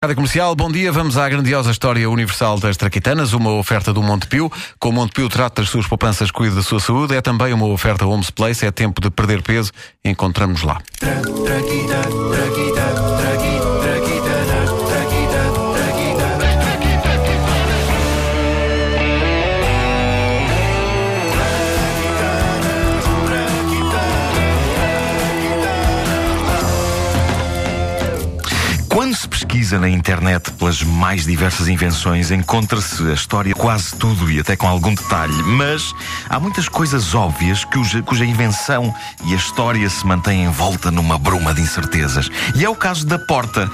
Rádio Comercial, bom dia. Vamos à grandiosa história universal das traquitanas, uma oferta do Montepio. Com o Montepio trata das suas poupanças, cuida da sua saúde. É também uma oferta Homes Place. É tempo de perder peso. Encontramos lá. Quando se pesquisa na internet pelas mais diversas invenções, encontra-se a história de quase tudo e até com algum detalhe. Mas há muitas coisas óbvias cuja, cuja invenção e a história se mantêm envolta numa bruma de incertezas. E é o caso da porta.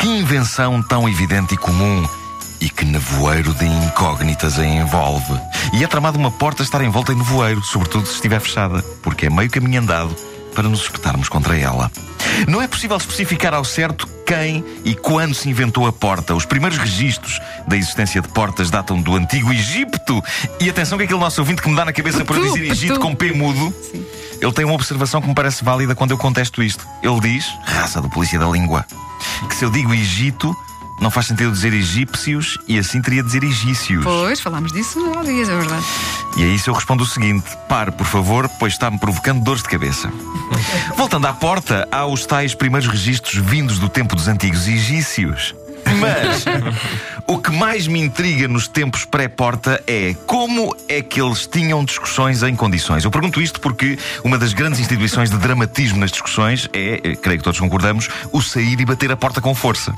Que invenção tão evidente e comum e que nevoeiro de incógnitas a envolve. E é tramado uma porta estar envolta em nevoeiro, sobretudo se estiver fechada, porque é meio caminho andado para nos espetarmos contra ela. Não é possível especificar ao certo quem e quando se inventou a porta. Os primeiros registros da existência de portas datam do antigo Egito. E atenção que aquele nosso ouvinte que me dá na cabeça Petu, dizer Egito com P mudo. Ele tem uma observação que me parece válida quando eu contesto isto. Ele diz, raça do polícia da língua, que se eu digo Egito, não faz sentido dizer egípcios e assim teria de dizer egícios. Pois, falámos disso há dias, é verdade. E a isso eu respondo o seguinte: pare, por favor, pois está-me provocando dores de cabeça. Voltando à porta, há os tais primeiros registros vindos do tempo dos antigos egícios. Mas o que mais me intriga nos tempos pré-porta é como é que eles tinham discussões em condições. Eu pergunto isto porque uma das grandes instituições de dramatismo nas discussões é, eh, creio que todos concordamos, o sair e bater a porta com força.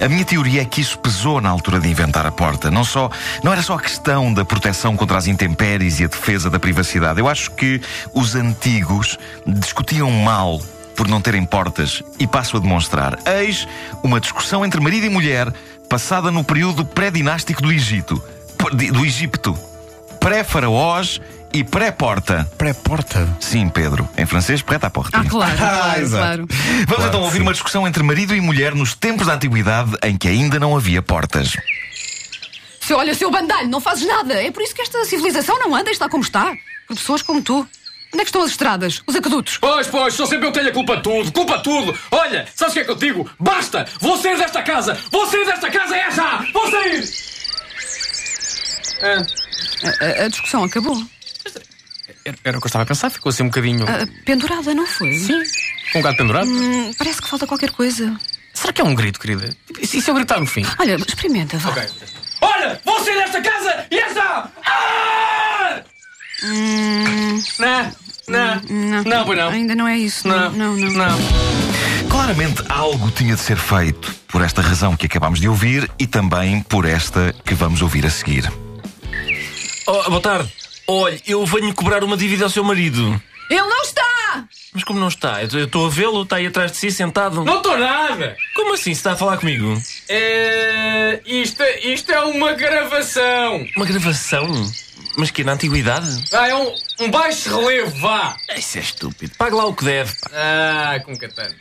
A minha teoria é que isso pesou na altura de inventar a porta. Não, só, não era só a questão da proteção contra as intempéries e a defesa da privacidade. Eu acho que os antigos discutiam mal por não terem portas e passo a demonstrar. Eis uma discussão entre marido e mulher passada no período pré-dinástico do Egito. Do Egito. Pré-faraós e pré-porta. Pré-porta. Sim, Pedro. Em francês, pré à porta. Ah, claro, claro, exato. claro. Vamos Claro então ouvir sim. uma discussão entre marido e mulher nos tempos da antiguidade em que ainda não havia portas. Se olha, seu bandalho, não fazes nada. É por isso que esta civilização não anda e está como está. Por pessoas como tu. Onde é que estão as estradas? Os aquedutos? Pois, pois, sou sempre eu que tenho a culpa de tudo, culpa de tudo. Olha, sabes o que é que eu te digo? Basta! Vou sair desta casa! Vou sair desta casa, é já! Vou sair! Ah, A, a- a discussão acabou. era, era o que eu estava a pensar, ficou assim um bocadinho. Ah, pendurada, não foi? Sim. Com um gato pendurado? Hum, parece que falta qualquer coisa. Será que é um grito, querida? E se eu gritar no fim? Olha, experimenta, vá. Ok. Olha, vou sair desta casa e é já! Ah! Não, não, não, pois não. Ainda não é isso. Não, não, não. não. Claramente algo tinha de ser feito por esta razão que acabámos de ouvir e também por esta que vamos ouvir a seguir. Oh, boa tarde. Olha, eu venho cobrar uma dívida ao seu marido. Ele não está! Mas como não está? Eu estou a vê-lo, está aí atrás de si, sentado. Não estou nada! Como assim? Se está a falar comigo? É, isto, isto é uma gravação! Uma gravação? Mas que na antiguidade? Ah, é um, um baixo relevo, vá! Isso é estúpido. Pague lá o que deve. pá. Ah, com catano.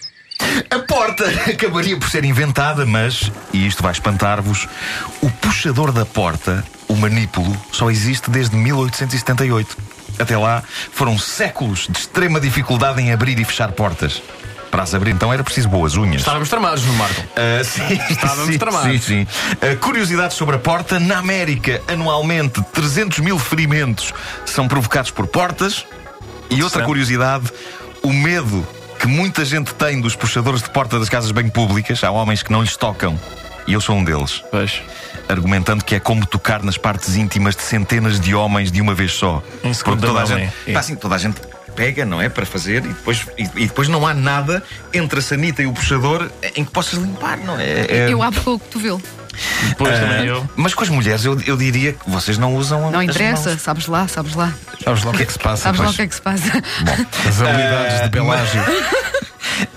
A porta acabaria por ser inventada, mas, e isto vai espantar-vos, o puxador da porta, o manípulo, só existe desde 1878. Até lá foram séculos de extrema dificuldade em abrir e fechar portas. Para as abrir, então, era preciso boas unhas. Estávamos tramados no Marco. Ah, sim, Estávamos sim, tramados. Sim, sim. Ah, curiosidade sobre a porta: na América, anualmente, 300 mil ferimentos são provocados por portas. E outra curiosidade: o medo que muita gente tem dos puxadores de porta das casas bem públicas. Há homens que não lhes tocam. E eu sou um deles. Pois. Argumentando que é como tocar nas partes íntimas de centenas de homens de uma vez só. Em segunda toda a gente, é. É. pá, assim, toda a gente pega, não é? Para fazer e depois, e, e depois não há nada entre a sanita e o puxador em que possas limpar, não é? É- Eu abro com o cotovelo. Depois também eu. Mas com as mulheres eu, eu diria que vocês não usam Não as interessa, mãos. sabes lá, sabes lá. Sabes lá o que é que se passa? Sabes lá pois? o que é que se passa. As habilidades de Pelágio.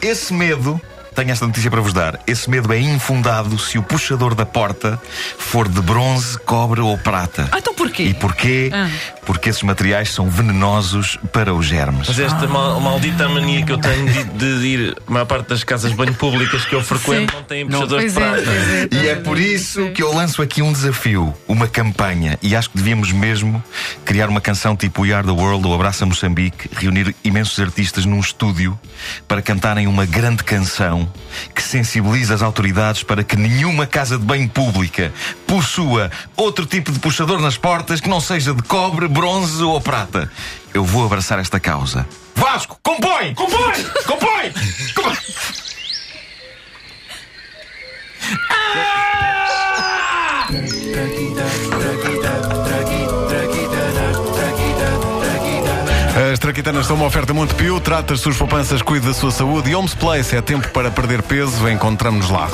Esse medo, tenho esta notícia para vos dar. Esse medo é infundado se o puxador da porta for de bronze, cobre ou prata. Ah, então porquê? E porquê? Ah. Porque esses materiais são venenosos para os germes. Mas esta mal- maldita mania que eu tenho de, de ir, a maior parte das casas de banho públicas que eu frequento Sim. não têm puxadores de é, prata. pois é. E é por isso que eu lanço aqui um desafio, uma campanha, e acho que devíamos mesmo criar uma canção tipo We Are the World ou Abraça Moçambique, reunir imensos artistas num estúdio para cantarem uma grande canção legislação que sensibilize as autoridades para que nenhuma casa de banho pública possua outro tipo de puxador nas portas que não seja de cobre, bronze ou prata. Eu vou abraçar esta causa. Vasco, compõe! Compõe! Compõe! Compõe! As traquitanas são uma oferta muito pio, trata as suas poupanças, cuide da sua saúde e Homes Place. É tempo para perder peso, encontramos-nos lá.